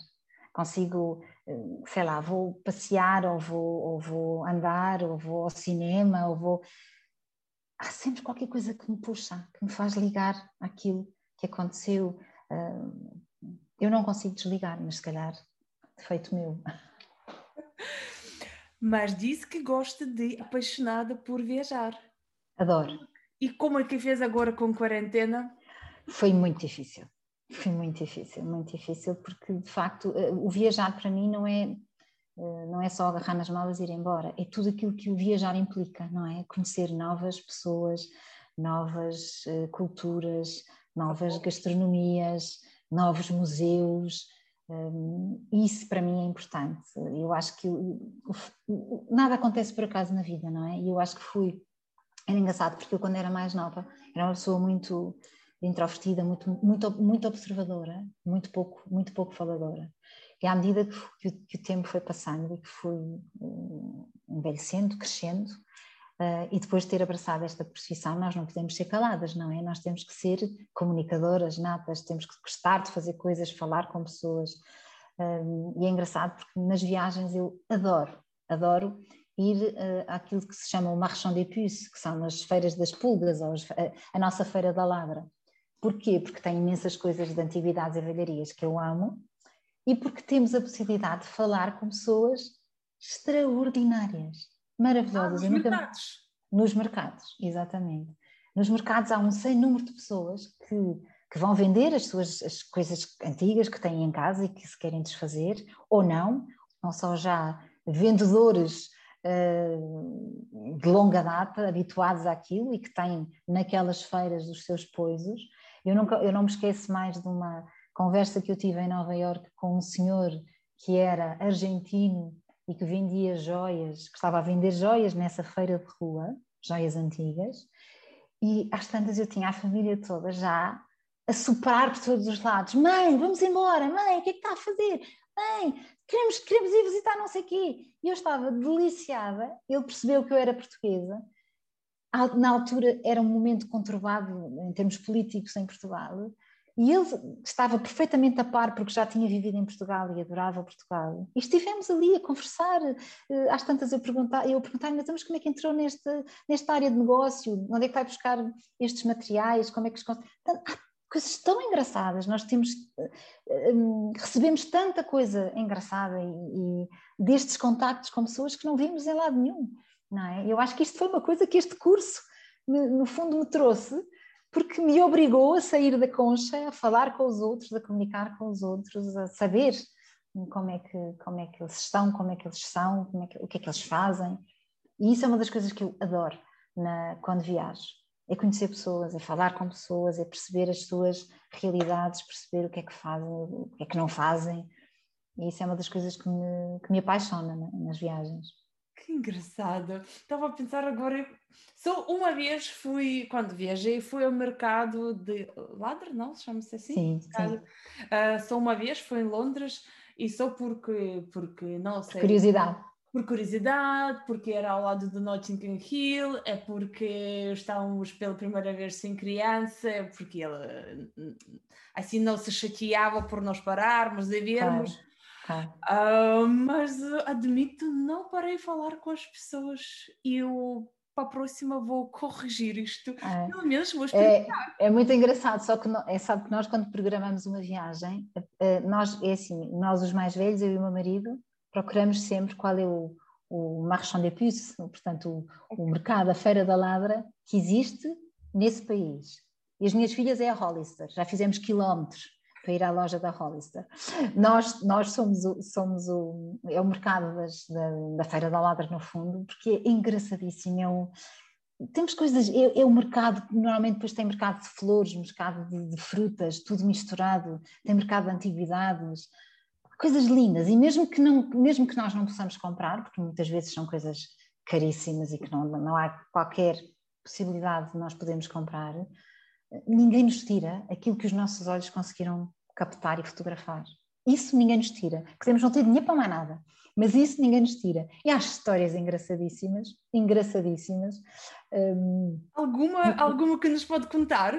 Consigo, uh, sei lá, vou passear, ou vou, ou vou andar, ou vou ao cinema, ou vou. Há sempre qualquer coisa que me puxa, que me faz ligar aquilo que aconteceu. Uh, eu não consigo desligar, mas se calhar defeito meu. Mas disse que gosta de apaixonada por viajar. Adoro. E como é que fez agora com quarentena? Foi muito difícil. Foi muito difícil, muito difícil, porque de facto eh, o viajar para mim não é eh, não é só agarrar nas malas e ir embora, é tudo aquilo que o viajar implica, não é? Conhecer novas pessoas, novas uh, culturas, novas gastronomias, novos museus, um, isso para mim é importante. Eu acho que nada acontece por acaso na vida, não é? E eu acho que fui era engraçado porque eu quando era mais nova era uma pessoa muito introvertida, muito, muito, muito observadora, muito pouco, muito pouco faladora. E à medida que, que, que o tempo foi passando e que fui um, envelhecendo, crescendo, Uh, e depois de ter abraçado esta profissão, nós não podemos ser caladas, não é? Nós temos que ser comunicadoras natas, temos que gostar de fazer coisas, falar com pessoas. Um, e é engraçado porque nas viagens eu adoro, adoro ir uh, àquilo que se chama o Marchand des Puces, que são as feiras das pulgas, ou as, a, a, nossa feira da ladra. Porquê? Porque tem imensas coisas de antiguidades e velharias que eu amo e porque temos a possibilidade de falar com pessoas extraordinárias maravilhosas. Ah, nos mercados. Nos mercados, exatamente. Nos mercados há um sem número de pessoas que, que vão vender as suas as coisas antigas que têm em casa e que se querem desfazer, ou não, não só já vendedores uh, de longa data, habituados àquilo e que têm naquelas feiras os seus poisos. Eu, nunca, eu não me esqueço mais de uma conversa que eu tive em Nova Iorque com um senhor que era argentino e que vendia joias, que estava a vender joias nessa feira de rua, joias antigas, e às tantas eu tinha a família toda já a soprar por todos os lados: Mãe, vamos embora, mãe, o que é que está a fazer? Mãe, queremos, queremos ir visitar não sei quê. E eu estava deliciada, ele percebeu que eu era portuguesa. Na altura era um momento conturbado em termos políticos em Portugal, e ele estava perfeitamente a par, porque já tinha vivido em Portugal e adorava Portugal. E estivemos ali a conversar. Eh, às tantas eu perguntava, eu perguntava mas como é que entrou neste, nesta área de negócio? Onde é que vai buscar estes materiais? Como é que os há coisas tão engraçadas. Nós temos, eh, eh, recebemos tanta coisa engraçada e, e destes contactos com pessoas que não vimos em lado nenhum. Não é? Eu acho que isto foi uma coisa que este curso, no fundo, me trouxe porque me obrigou a sair da concha, a falar com os outros, a comunicar com os outros, a saber como é que, como é que eles estão, como é que eles são, é que, o que é que eles fazem. E isso é uma das coisas que eu adoro na, quando viajo. É conhecer pessoas, é falar com pessoas, é perceber as suas realidades, perceber o que é que fazem, o que é que não fazem. E isso é uma das coisas que me, que me apaixona nas viagens. Que engraçado. Estava a pensar agora. Só uma vez fui, quando viajei, fui ao mercado de Ladra, não? Chama-se assim? Sim, sim. Uh, só uma vez, foi em Londres, e só porque, porque não sei. Curiosidade. Por curiosidade, porque era ao lado do Notting Hill, é porque estávamos pela primeira vez sem criança, é porque ele assim não se chateava por nós pararmos e vermos. Claro Uh, mas admito, não parei de falar com as pessoas e eu para a próxima vou corrigir isto. É. Pelo menos vou É, é, muito engraçado, só que é, sabe que nós quando programamos uma viagem, eh, nós, é assim, nós os mais velhos, eu e o meu marido, procuramos sempre qual é o, o marchand de puces, portanto o, o mercado, a feira da ladra que existe nesse país. E as minhas filhas é a Hollister, já fizemos quilómetros para ir à loja da Hollister. Nós, nós somos, o, somos o, é o mercado das, da, da, Feira da Ladra, no fundo, porque é engraçadíssimo, é um, temos coisas, é, é o mercado, normalmente depois tem mercado de flores, mercado de, de, frutas, tudo misturado, tem mercado de antiguidades, coisas lindas, e mesmo que, não, mesmo que nós não possamos comprar, porque muitas vezes são coisas caríssimas e que não, não há qualquer possibilidade de nós podermos comprar, ninguém nos tira aquilo que os nossos olhos conseguiram captar e fotografar. Isso ninguém nos tira. Podemos não ter dinheiro para mais nada, mas isso ninguém nos tira. E há histórias engraçadíssimas, engraçadíssimas. Um, alguma, alguma que nos pode contar?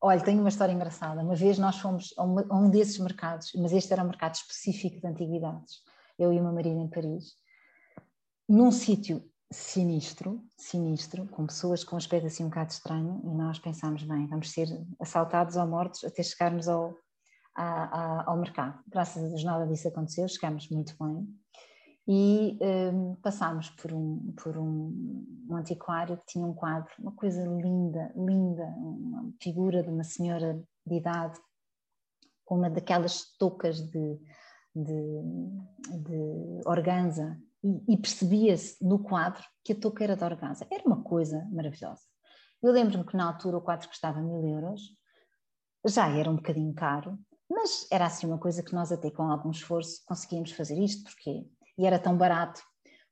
Olha, tenho uma história engraçada. Uma vez nós fomos a, uma, a um desses mercados, mas este era um mercado específico de antiguidades. Eu e o meu marido em Paris, num sítio sinistro, sinistro, com pessoas com um aspecto assim um bocado estranho, e nós pensámos, bem, vamos ser assaltados ou mortos até chegarmos ao, a, a, ao mercado. Graças a Deus nada disso aconteceu, chegámos muito bem. E um, passámos por, um, por um, um, antiquário que tinha um quadro, uma coisa linda, linda, uma figura de uma senhora de idade, com uma daquelas toucas de, de, de organza e, percebia-se no quadro que a touca era de organza. Era uma coisa maravilhosa. Eu lembro-me que na altura o quadro custava mil euros, já era um bocadinho caro, mas era assim uma coisa que nós até com algum esforço conseguíamos fazer isto, porque e era tão barato,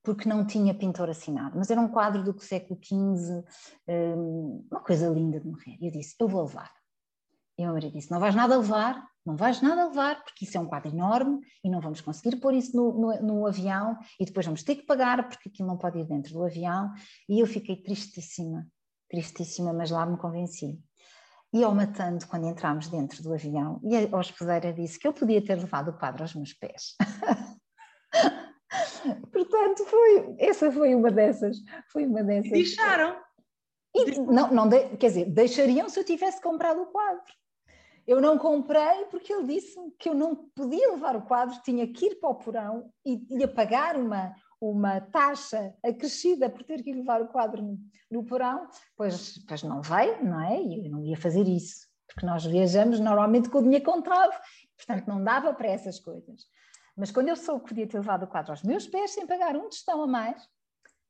porque não tinha pintor assinado, mas era um quadro do século XV, hum, uma coisa linda de morrer. E eu disse, eu vou levar. E o meu marido disse, não vais nada levar, não vais nada levar, porque isso é um quadro enorme e não vamos conseguir pôr isso no, no, no, avião e depois vamos ter que pagar porque aquilo não pode ir dentro do avião. E eu fiquei tristíssima, tristíssima, mas lá me convenci. E ao matando, quando entramos dentro do avião, e a hospedeira disse que eu podia ter levado o quadro aos meus pés. Portanto, foi, essa foi uma dessas. Foi uma dessas. Deixaram? E, não, não de, quer dizer, deixariam se eu tivesse comprado o quadro. Eu não comprei porque ele disse-me que eu não podia levar o quadro, tinha que ir para o porão e ia pagar uma, uma taxa acrescida por ter que levar o quadro no, no porão, pois, pois não veio, não é? E eu não ia fazer isso, porque nós viajamos normalmente com o dinheiro contado, portanto não dava para essas coisas. Mas quando eu soube que podia ter levado o quadro aos meus pés sem pagar um tostão a mais,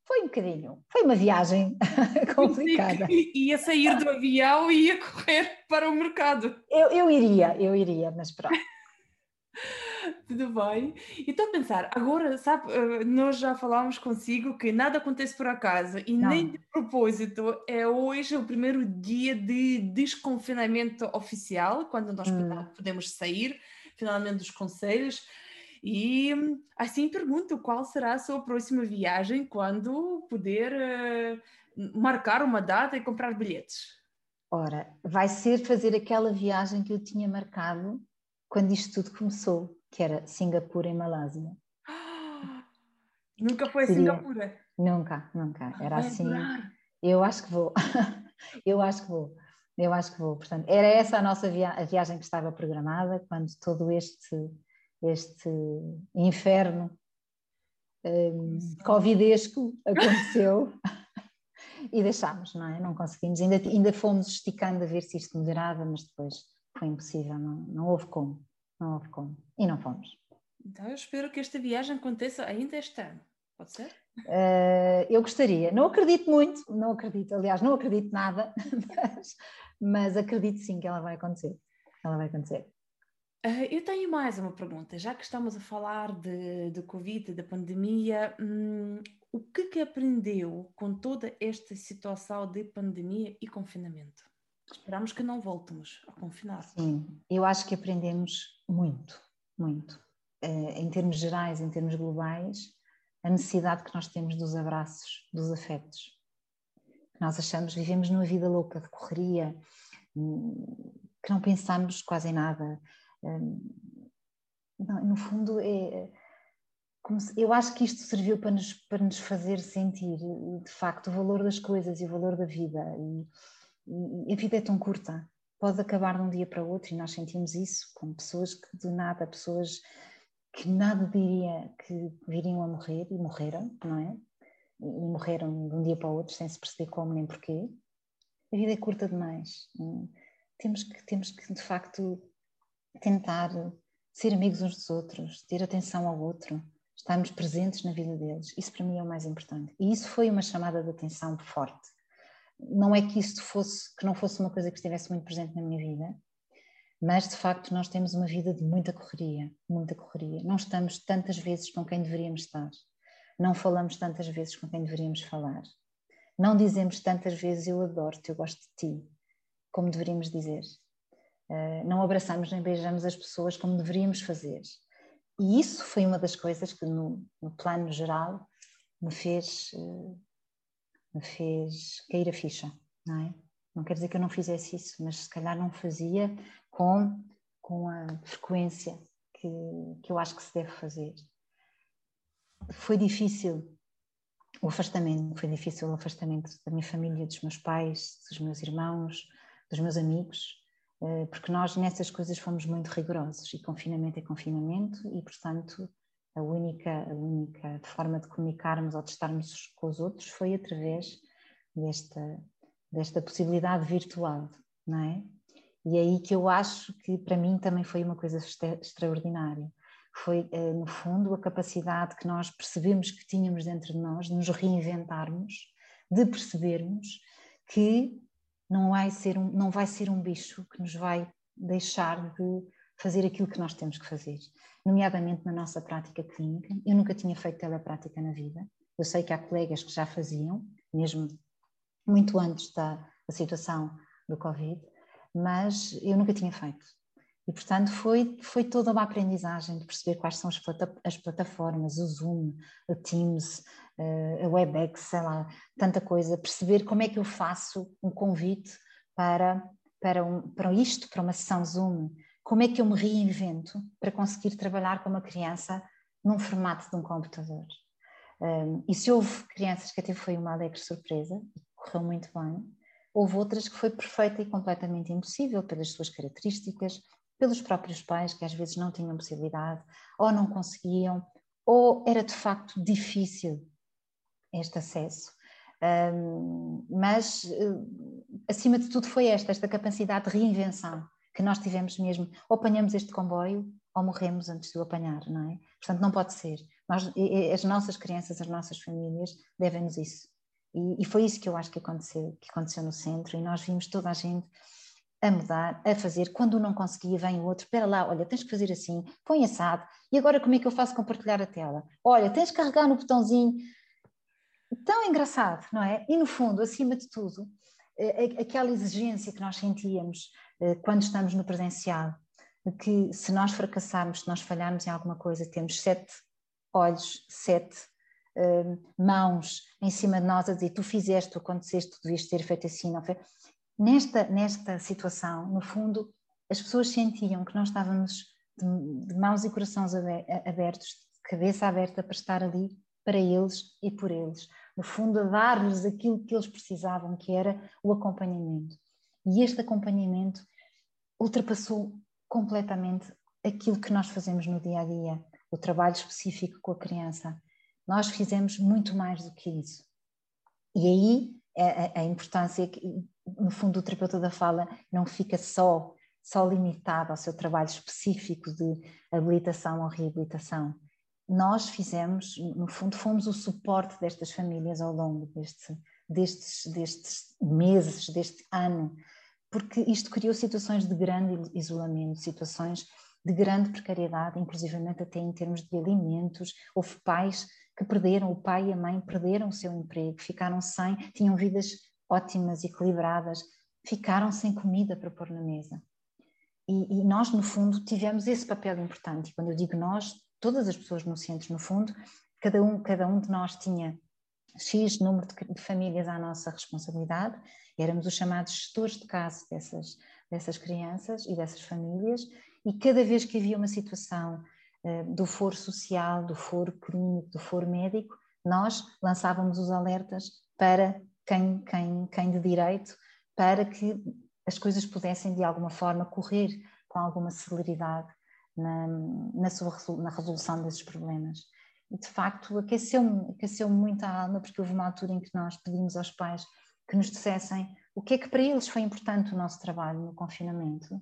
foi um bocadinho, foi uma viagem complicada. Ia sair do avião e ia correr para o mercado. Eu, eu iria, eu iria, mas pronto. Tudo bem. E estou a pensar, agora, sabe, eh, nós já falámos consigo que nada acontece por acaso e Não. nem de propósito. É hoje o primeiro dia de desconfinamento oficial, quando nós hum. podemos sair finalmente dos conselhos. E assim pergunto qual será a sua próxima viagem quando puder uh, marcar uma data e comprar bilhetes. Ora, vai ser fazer aquela viagem que eu tinha marcado quando isto tudo começou, que era Singapura e Malásia. nunca foi a Singapura? Nunca, nunca. Ah, era assim. Eu acho que vou. eu acho que vou. Eu acho que vou. Portanto, era essa a nossa via a viagem que estava programada quando todo este este inferno um, covidesco aconteceu e deixámos, não é? Não conseguimos, ainda, ainda fomos esticando a ver se isto melhorava, mas depois foi impossível, não, não houve como, não houve como, e não fomos. Então eu espero que esta viagem aconteça ainda este ano, pode ser? Uh, eu gostaria, não acredito muito, não acredito, aliás, não acredito nada, mas, mas acredito sim que ela vai acontecer, ela vai acontecer. Uh, eu tenho mais uma pergunta, já que estamos a falar de, de Covid, da pandemia, hum, o que que aprendeu com toda esta situação de pandemia e confinamento? Esperamos que não voltemos a confinar. Sim, eu acho que aprendemos muito, muito. Uh, em termos gerais, em termos globais, a necessidade que nós temos dos abraços, dos afetos. Nós achamos, vivemos numa vida louca de correria, hum, que não pensamos quase em nada, não, no fundo, é, se, eu acho que isto serviu para nos, para nos fazer sentir, de facto, o valor das coisas e o valor da vida. E, e, a vida é tão curta, pode acabar de um dia para o outro, e nós sentimos isso com pessoas que de nada, pessoas que nada diria que viriam a morrer e morreram, não é? E morreram de um dia para o outro sem se perceber como nem porquê. A vida é curta demais. Temos que, temos que de facto, tentar ser amigos uns dos outros, ter atenção ao outro, estarmos presentes na vida deles. Isso para mim é o mais importante. E isso foi uma chamada de atenção forte. Não é que isto fosse, que não fosse uma coisa que estivesse muito presente na minha vida, mas de facto nós temos uma vida de muita correria, muita correria. Não estamos tantas vezes com quem deveríamos estar. Não falamos tantas vezes com quem deveríamos falar. Não dizemos tantas vezes eu adoro-te, eu gosto de ti, como deveríamos dizer. Eh, não abraçamos nem beijamos as pessoas como deveríamos fazer. E isso foi uma das coisas que, no, no plano geral, me fez, eh, me fez cair a ficha, não é? Não quer dizer que eu não fizesse isso, mas se calhar não fazia com, com a frequência que, que eu acho que se deve fazer. Foi difícil o afastamento, foi difícil o afastamento da minha família, dos meus pais, dos meus irmãos, dos meus amigos, porque nós nessas coisas fomos muito rigorosos e confinamento é confinamento e portanto a única, a única forma de comunicarmos ou de estarmos com os outros foi através desta, desta possibilidade virtual, não é? E é aí que eu acho que para mim também foi uma coisa extraordinária. Foi, eh, no fundo, a capacidade que nós percebemos que tínhamos dentro de nós de nos reinventarmos, de percebermos que não vai ser um, não vai ser um bicho que nos vai deixar de fazer aquilo que nós temos que fazer, nomeadamente na nossa prática clínica. Eu nunca tinha feito teleprática na vida. Eu sei que há colegas que já faziam, mesmo muito antes da, da situação do Covid, mas eu nunca tinha feito. E, portanto, foi, foi toda uma aprendizagem de perceber quais são as, as plataformas, o Zoom, o Teams, uh, a WebEx, sei lá, tanta coisa, perceber como é que eu faço um convite para, para, um, para isto, para uma sessão Zoom, como é que eu me reinvento para conseguir trabalhar com uma criança num formato de um computador. Um, e se houve crianças que até foi uma alegre surpresa, e correu muito bem, houve outras que foi perfeita e completamente impossível pelas suas características, pelos próprios pais que às vezes não tinham possibilidade, ou não conseguiam, ou era de facto difícil este acesso. Um, mas, uh, acima de tudo, foi esta, esta capacidade de reinvenção que nós tivemos mesmo. Ou apanhamos este comboio ou morremos antes de o apanhar, não é? Portanto, não pode ser. Nós, as nossas crianças, as nossas famílias devem-nos isso. E, e, foi isso que eu acho que aconteceu, que aconteceu no centro, e nós vimos toda a gente a mudar, a fazer. Quando um não conseguia, vem o outro, espera lá, olha, tens que fazer assim, põe assado, e agora como é que eu faço compartilhar a tela? Olha, tens que carregar no botãozinho. Tão engraçado, não é? E no fundo, acima de tudo, eh, aquela exigência que nós sentíamos eh, quando estamos no presencial, que se nós fracassarmos, se nós falharmos em alguma coisa, temos sete olhos, sete uh, mãos em cima de nós a dizer tu fizeste, tu aconteceste, tu devias ter feito assim, não foi? Nesta, nesta situação, no fundo, as pessoas sentiam que nós estávamos de, de mãos e corações abertos, de cabeça aberta para estar ali para eles e por eles. No fundo, a dar-lhes aquilo que eles precisavam, que era o acompanhamento. E este acompanhamento ultrapassou completamente aquilo que nós fazemos no dia a dia, o trabalho específico com a criança. Nós fizemos muito mais do que isso. E aí a, a importância que, no fundo, o terapeuta da fala não fica só, só limitado ao seu trabalho específico de habilitação ou reabilitação. Nós fizemos, no fundo, fomos o suporte destas famílias ao longo deste, destes, destes meses, deste ano, porque isto criou situações de grande isolamento, situações de grande precariedade, inclusivamente até em termos de alimentos. Houve pais que perderam, o pai e a mãe perderam o seu emprego, ficaram sem, tinham vidas ótimas, equilibradas, ficaram sem comida para pôr na mesa. E, e, nós, no fundo, tivemos esse papel importante. E quando eu digo nós, todas as pessoas no centro, no fundo, cada um, cada um de nós tinha X número de, de famílias à nossa responsabilidade Éramos os chamados gestores de caso dessas, dessas crianças e dessas famílias, e cada vez que havia uma situação do foro social, do foro clínico, do foro médico, nós lançávamos os alertas para quem, quem, quem de direito, para que as coisas pudessem de alguma forma correr com alguma celeridade na, na, sua, na resolução desses problemas. E de facto aqueceu-me aqueceu muito a alma, porque houve uma altura em que nós pedimos aos pais que nos dissessem o que é que para eles foi importante o nosso trabalho no confinamento.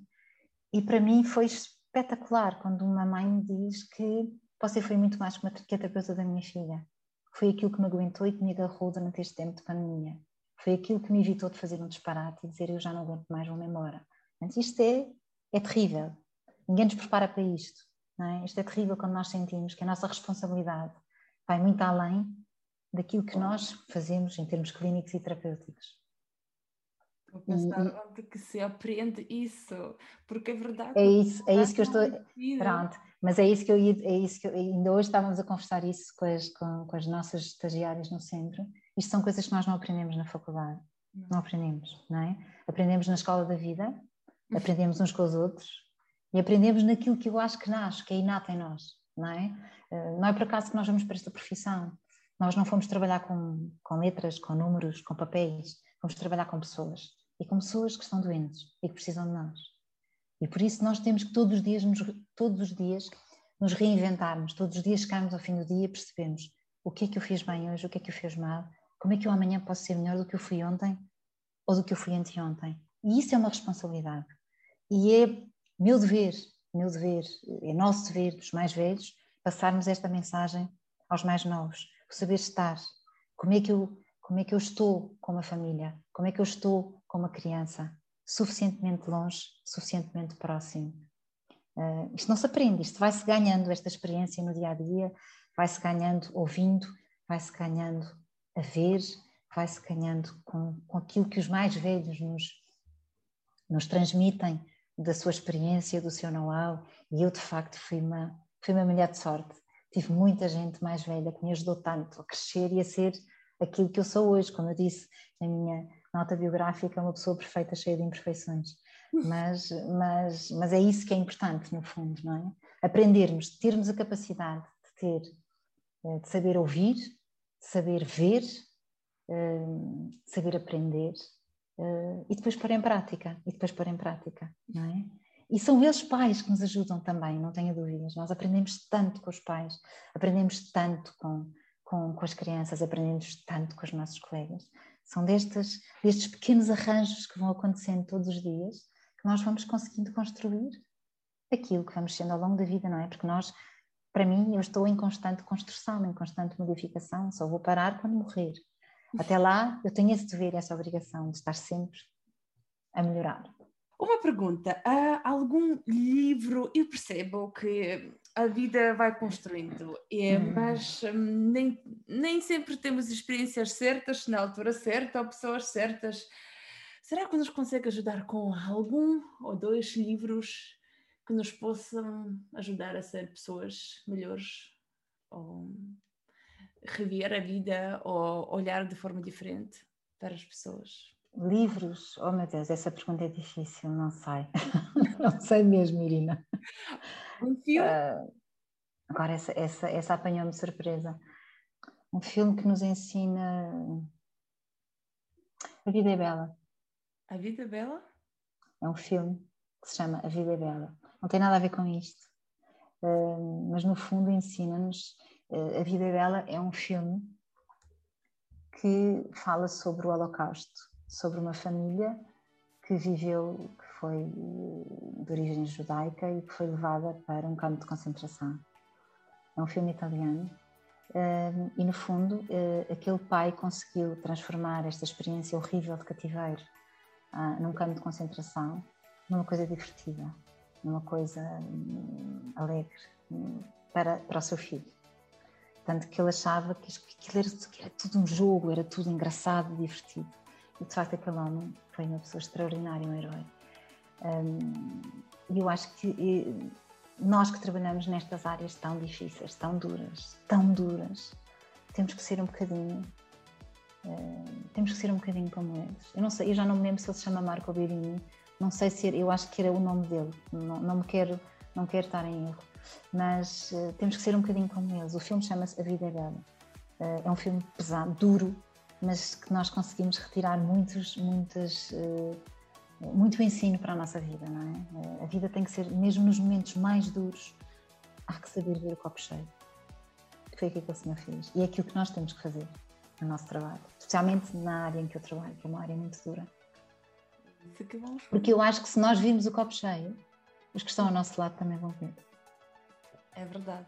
E para mim foi espetacular quando uma mãe me diz que você foi muito mais que a terapeuta da minha filha. Foi aquilo que me aguentou e que me agarrou durante este tempo de pandemia. Foi aquilo que me evitou de fazer um disparate e dizer eu já não aguento mais, vou-me embora. Mas isto é, é terrível. Ninguém nos prepara para isto. Não é? Isto é terrível quando nós sentimos que a nossa responsabilidade vai muito além daquilo que nós fazemos em termos clínicos e terapêuticos. Pensar onde que se aprende isso, porque é verdade. É isso, é isso que eu estou. Pronto, mas é isso que eu ia, é isso que eu, ainda hoje estávamos a conversar isso com as, com, com as nossas estagiárias no centro. Isto são coisas que nós não aprendemos na faculdade, não, não aprendemos, não é? Aprendemos na escola da vida, uhum. aprendemos uns com os outros e aprendemos naquilo que eu acho que nasce, que é inato em nós, não é? Eh, não é por acaso que nós vamos para esta profissão. Nós não fomos trabalhar com, com letras, com números, com papéis, fomos trabalhar com pessoas e com pessoas que estão doentes e que precisam de nós. E por isso nós temos que todos os dias, nos, todos os dias, nos reinventarmos, todos os dias chegarmos ao fim do dia e percebemos o que é que eu fiz bem hoje, o que é que eu fiz mal, como é que eu amanhã posso ser melhor do que eu fui ontem ou do que eu fui anteontem. E isso é uma responsabilidade. E é meu dever, meu dever, é nosso dever dos mais velhos, passarmos esta mensagem aos mais novos saber estar. Como é que eu, como é que eu estou com uma família? Como é que eu estou com uma criança? Suficientemente longe, suficientemente próximo. Uh, isto não se aprende, isto vai-se ganhando, esta experiência no dia a dia, vai-se ganhando ouvindo, vai-se ganhando a ver, vai-se ganhando com, com aquilo que os mais velhos nos, nos transmitem da sua experiência, do seu know-how, e eu de facto fui uma, fui uma mulher de sorte. Tive muita gente mais velha que me ajudou tanto a crescer e a ser aquilo que eu sou hoje, como eu disse na minha nota biográfica, uma pessoa perfeita, cheia de imperfeições. Mas, mas, mas é isso que é importante, no fundo, não é? Aprendermos, termos a capacidade de ter, eh, de saber ouvir, de saber ver, eh, de saber aprender eh, e depois pôr em prática, e depois pôr em prática, não é? E são eles pais que nos ajudam também, não tenha dúvidas. Nós aprendemos tanto com os pais, aprendemos tanto com, com, com as crianças, aprendemos tanto com os nossos colegas. São destes, destes pequenos arranjos que vão acontecendo todos os dias que nós vamos conseguindo construir aquilo que vamos sendo ao longo da vida, não é? Porque nós, para mim, eu estou em constante construção, em constante modificação, só vou parar quando morrer. Até lá, eu tenho esse dever, essa obrigação de estar sempre a melhorar. Uma pergunta: há algum livro? Eu percebo que a vida vai construindo, é, hum. mas hum, nem, nem sempre temos experiências certas, na altura certa, ou pessoas certas. Será que nos consegue ajudar com algum ou dois livros que nos possam ajudar a ser pessoas melhores? Ou rever a vida ou olhar de forma diferente para as pessoas? Livros? Oh meu Deus, essa pergunta é difícil, não sei. não sei mesmo, Irina. Um filme? Uh, agora, essa, essa, essa apanhou-me de surpresa. Um filme que nos ensina. A Vida é Bela. A Vida é Bela? É um filme que se chama A Vida é Bela. Não tem nada a ver com isto, uh, mas no fundo ensina-nos. Uh, a Vida é Bela é um filme que fala sobre o Holocausto sobre uma família que viveu, foi de origem judaica e que foi levada para um campo de concentração. É um filme italiano e, no fundo, eh, aquele pai conseguiu transformar esta experiência horrível de cativeiro ah, num campo de concentração numa coisa divertida, numa coisa hum, alegre hum, para, para o seu filho. Tanto que ele achava que aquilo era, que era tudo um jogo, era tudo engraçado, divertido. E de facto aquele homem foi uma pessoa extraordinária, um herói. E eu acho que nós que trabalhamos nestas áreas tão difíceis, tão duras, tão duras, temos que ser um bocadinho, temos que ser um bocadinho como eles. Eu não sei, eu já não me lembro se ele se chama Marco Birini, não sei se eu acho que era o nome dele, não, não me quero, não quero estar em erro, mas uh, temos que ser um bocadinho como eles. O filme chama-se A Vida é Bela. Uh, é um filme pesado, duro, mas que nós conseguimos retirar muitos, muitas, uh, muito ensino para a nossa vida, não é? A vida tem que ser, mesmo nos momentos mais duros, há que saber ver o copo cheio. Foi aquilo que o Senhor fez. E é aquilo que nós temos que fazer no nosso trabalho, especialmente na área em que eu trabalho, que é uma área muito dura. Porque eu acho que se nós virmos o copo cheio, os que estão ao nosso lado também vão ver. É verdade.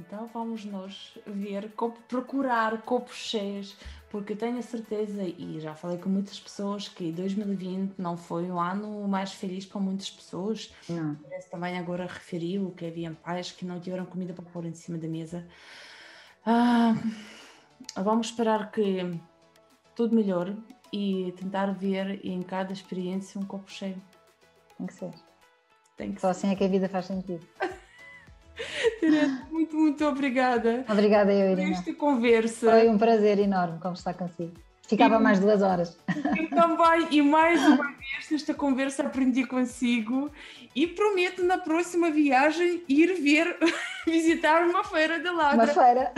Então vamos nós ver, procurar copos cheios, porque tenho a certeza, e já falei com muitas pessoas, que 2020 não foi um ano mais feliz para muitas pessoas. Não. Também agora referiu que havia pais que não tiveram comida para pôr em cima da mesa. Ah, vamos esperar que tudo melhore e tentar ver em cada experiência um copo cheio. Tem que ser. Tem que Só ser. assim é que a vida faz sentido. muito, muito obrigada. Obrigada, eu, Irina. Esta conversa. Foi um prazer enorme conversar consigo. Ficava mais duas horas. Eu também, e mais uma vez nesta conversa aprendi consigo e prometo na próxima viagem ir ver, visitar uma feira de ladra. Uma feira.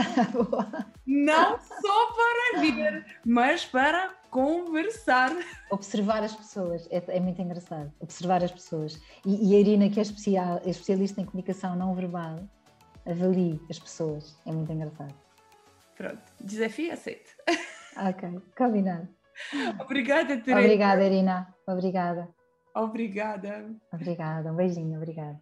Não só para ver, mas para conversar. Observar as pessoas, é, é muito engraçado. Observar as pessoas. E, e a Irina, que é, especial, é especialista em comunicação não verbal, avalie as pessoas. É muito engraçado. Pronto, desafio aceito. Ok, combinado. Obrigada, Teresa. Obrigada, Irina. Obrigada. Obrigada. Obrigada, um beijinho, obrigada.